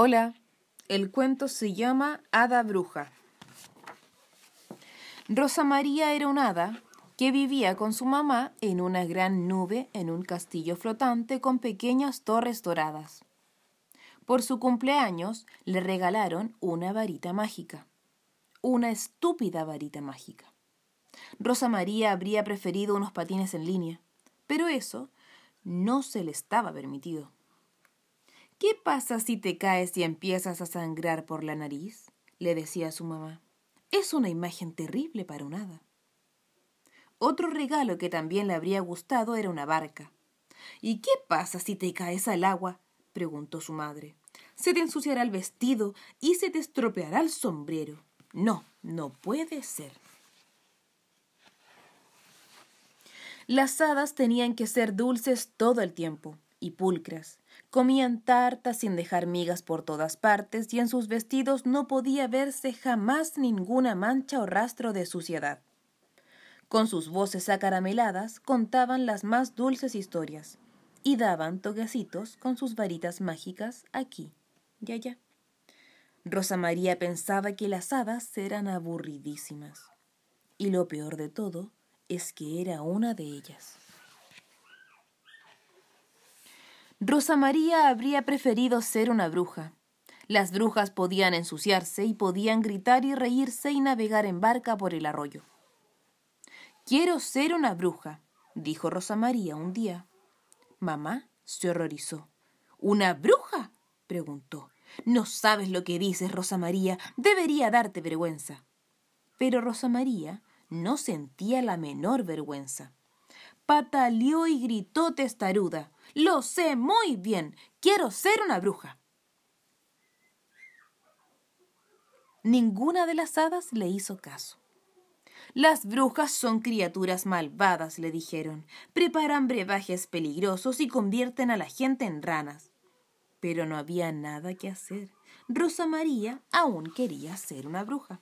Hola, el cuento se llama Hada Bruja. Rosa María era una hada que vivía con su mamá en una gran nube en un castillo flotante con pequeñas torres doradas. Por su cumpleaños le regalaron una varita mágica, una estúpida varita mágica. Rosa María habría preferido unos patines en línea, pero eso no se le estaba permitido. ¿Qué pasa si te caes y empiezas a sangrar por la nariz? le decía su mamá. Es una imagen terrible para un hada. Otro regalo que también le habría gustado era una barca. ¿Y qué pasa si te caes al agua? preguntó su madre. Se te ensuciará el vestido y se te estropeará el sombrero. No, no puede ser. Las hadas tenían que ser dulces todo el tiempo y pulcras. Comían tartas sin dejar migas por todas partes y en sus vestidos no podía verse jamás ninguna mancha o rastro de suciedad. Con sus voces acarameladas contaban las más dulces historias y daban toquecitos con sus varitas mágicas aquí y allá. Rosa María pensaba que las hadas eran aburridísimas. Y lo peor de todo es que era una de ellas. Rosa María habría preferido ser una bruja. Las brujas podían ensuciarse y podían gritar y reírse y navegar en barca por el arroyo. Quiero ser una bruja, dijo Rosa María un día. Mamá se horrorizó. ¿Una bruja? preguntó. No sabes lo que dices, Rosa María. Debería darte vergüenza. Pero Rosa María no sentía la menor vergüenza. Pataleó y gritó testaruda. Lo sé muy bien. Quiero ser una bruja. Ninguna de las hadas le hizo caso. Las brujas son criaturas malvadas, le dijeron. Preparan brebajes peligrosos y convierten a la gente en ranas. Pero no había nada que hacer. Rosa María aún quería ser una bruja.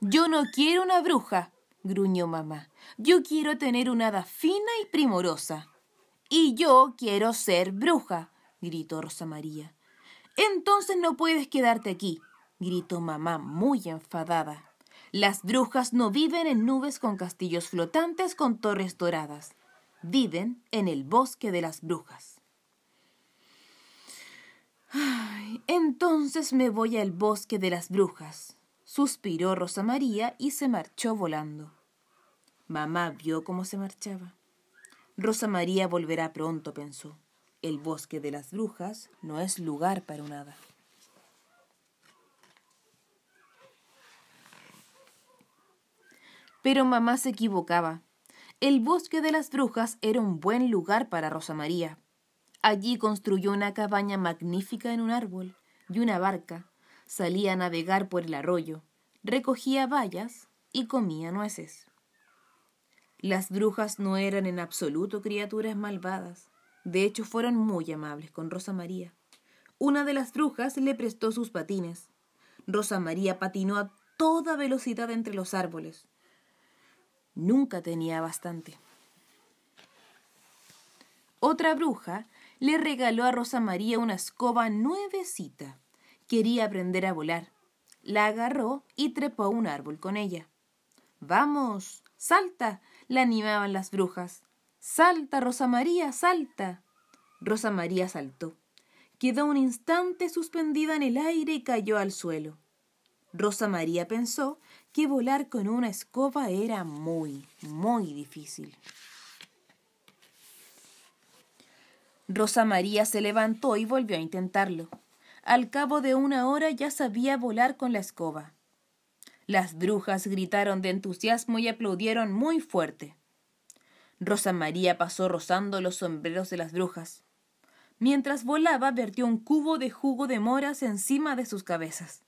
Yo no quiero una bruja, gruñó mamá. Yo quiero tener una hada fina y primorosa. Y yo quiero ser bruja, gritó Rosa María. Entonces no puedes quedarte aquí, gritó mamá muy enfadada. Las brujas no viven en nubes con castillos flotantes con torres doradas. Viven en el bosque de las brujas. Ay, entonces me voy al bosque de las brujas, suspiró Rosa María y se marchó volando. Mamá vio cómo se marchaba. Rosa María volverá pronto, pensó. El bosque de las brujas no es lugar para un hada. Pero mamá se equivocaba. El bosque de las brujas era un buen lugar para Rosa María. Allí construyó una cabaña magnífica en un árbol y una barca. Salía a navegar por el arroyo, recogía bayas y comía nueces. Las brujas no eran en absoluto criaturas malvadas. De hecho, fueron muy amables con Rosa María. Una de las brujas le prestó sus patines. Rosa María patinó a toda velocidad entre los árboles. Nunca tenía bastante. Otra bruja le regaló a Rosa María una escoba nuevecita. Quería aprender a volar. La agarró y trepó a un árbol con ella. Vamos, salta, la animaban las brujas. Salta, Rosa María, salta. Rosa María saltó. Quedó un instante suspendida en el aire y cayó al suelo. Rosa María pensó que volar con una escoba era muy, muy difícil. Rosa María se levantó y volvió a intentarlo. Al cabo de una hora ya sabía volar con la escoba. Las brujas gritaron de entusiasmo y aplaudieron muy fuerte. Rosa María pasó rozando los sombreros de las brujas. Mientras volaba, vertió un cubo de jugo de moras encima de sus cabezas.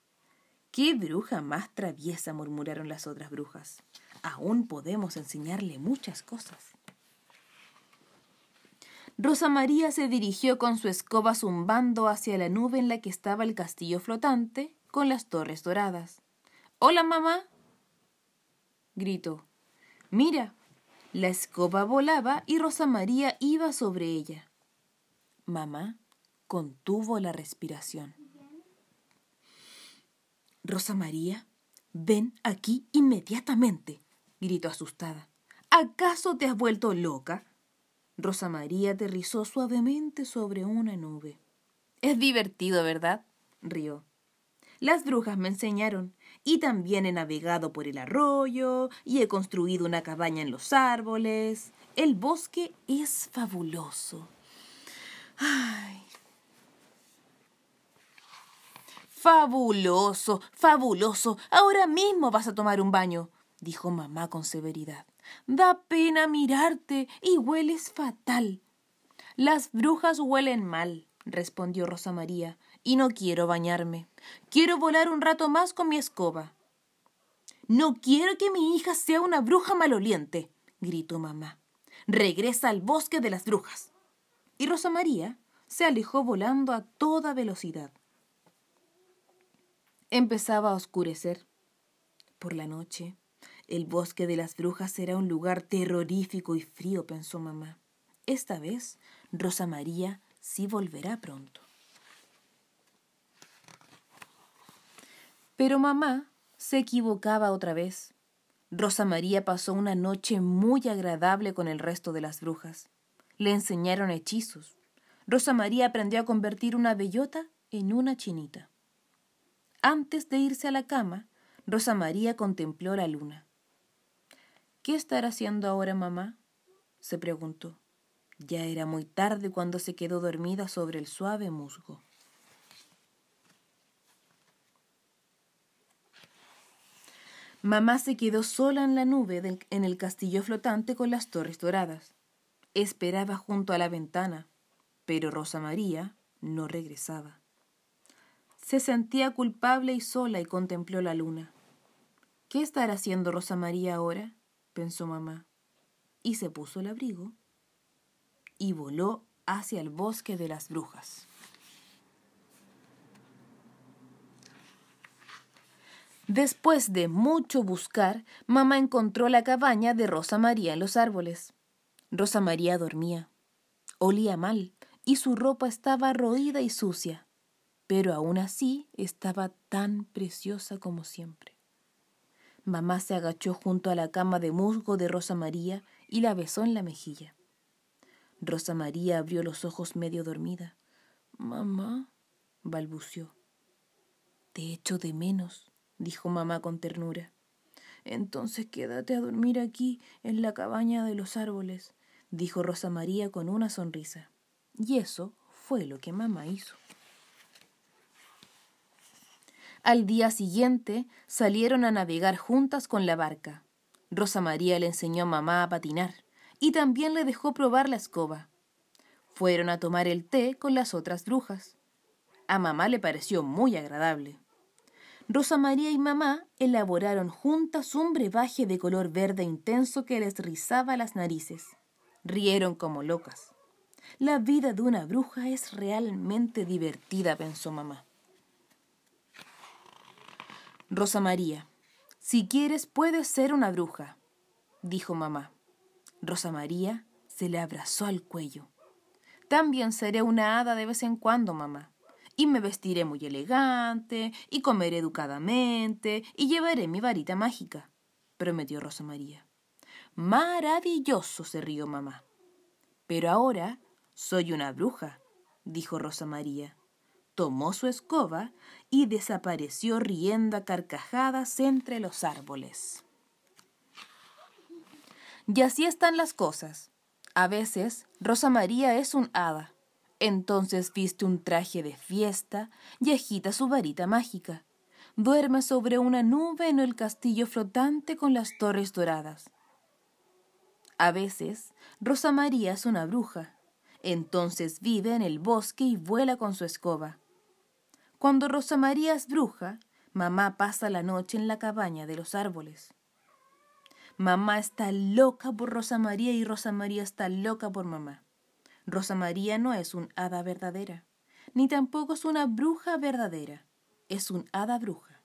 ¡Qué bruja más traviesa! murmuraron las otras brujas. Aún podemos enseñarle muchas cosas. Rosa María se dirigió con su escoba zumbando hacia la nube en la que estaba el castillo flotante con las torres doradas. Hola, mamá. gritó. Mira, la escoba volaba y Rosa María iba sobre ella. Mamá, contuvo la respiración. Rosa María, ven aquí inmediatamente, gritó asustada. ¿Acaso te has vuelto loca? Rosa María aterrizó suavemente sobre una nube. Es divertido, ¿verdad? rió. Las brujas me enseñaron, y también he navegado por el arroyo, y he construido una cabaña en los árboles. El bosque es fabuloso. Ay. Fabuloso, fabuloso. Ahora mismo vas a tomar un baño, dijo mamá con severidad. Da pena mirarte y hueles fatal. Las brujas huelen mal, respondió Rosa María, y no quiero bañarme. Quiero volar un rato más con mi escoba. No quiero que mi hija sea una bruja maloliente, gritó mamá. Regresa al bosque de las brujas. Y Rosa María se alejó volando a toda velocidad. Empezaba a oscurecer. Por la noche, el bosque de las brujas será un lugar terrorífico y frío, pensó mamá. Esta vez, Rosa María sí volverá pronto. Pero mamá se equivocaba otra vez. Rosa María pasó una noche muy agradable con el resto de las brujas. Le enseñaron hechizos. Rosa María aprendió a convertir una bellota en una chinita. Antes de irse a la cama, Rosa María contempló la luna. ¿Qué estará haciendo ahora mamá? se preguntó. Ya era muy tarde cuando se quedó dormida sobre el suave musgo. Mamá se quedó sola en la nube en el castillo flotante con las torres doradas. Esperaba junto a la ventana, pero Rosa María no regresaba. Se sentía culpable y sola y contempló la luna. ¿Qué estará haciendo Rosa María ahora? Pensó mamá, y se puso el abrigo y voló hacia el bosque de las brujas. Después de mucho buscar, mamá encontró la cabaña de Rosa María en los árboles. Rosa María dormía. Olía mal y su ropa estaba roída y sucia, pero aún así estaba tan preciosa como siempre. Mamá se agachó junto a la cama de musgo de Rosa María y la besó en la mejilla. Rosa María abrió los ojos medio dormida. Mamá, balbució. Te echo de menos dijo mamá con ternura. Entonces quédate a dormir aquí, en la cabaña de los árboles, dijo Rosa María con una sonrisa. Y eso fue lo que mamá hizo. Al día siguiente salieron a navegar juntas con la barca. Rosa María le enseñó a mamá a patinar y también le dejó probar la escoba. Fueron a tomar el té con las otras brujas. A mamá le pareció muy agradable. Rosa María y mamá elaboraron juntas un brebaje de color verde intenso que les rizaba las narices. Rieron como locas. La vida de una bruja es realmente divertida, pensó mamá. Rosa María, si quieres puedes ser una bruja, dijo mamá. Rosa María se le abrazó al cuello. También seré una hada de vez en cuando, mamá y me vestiré muy elegante, y comeré educadamente, y llevaré mi varita mágica, prometió Rosa María. Maravilloso, se rió mamá. Pero ahora soy una bruja, dijo Rosa María. Tomó su escoba y desapareció riendo a carcajadas entre los árboles. Y así están las cosas. A veces Rosa María es un hada entonces viste un traje de fiesta y agita su varita mágica. Duerme sobre una nube en el castillo flotante con las torres doradas. A veces, Rosa María es una bruja. Entonces vive en el bosque y vuela con su escoba. Cuando Rosa María es bruja, mamá pasa la noche en la cabaña de los árboles. Mamá está loca por Rosa María y Rosa María está loca por mamá. Rosa María no es un hada verdadera, ni tampoco es una bruja verdadera. Es un hada bruja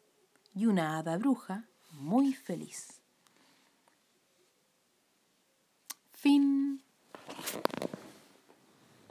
y una hada bruja muy feliz. Fin.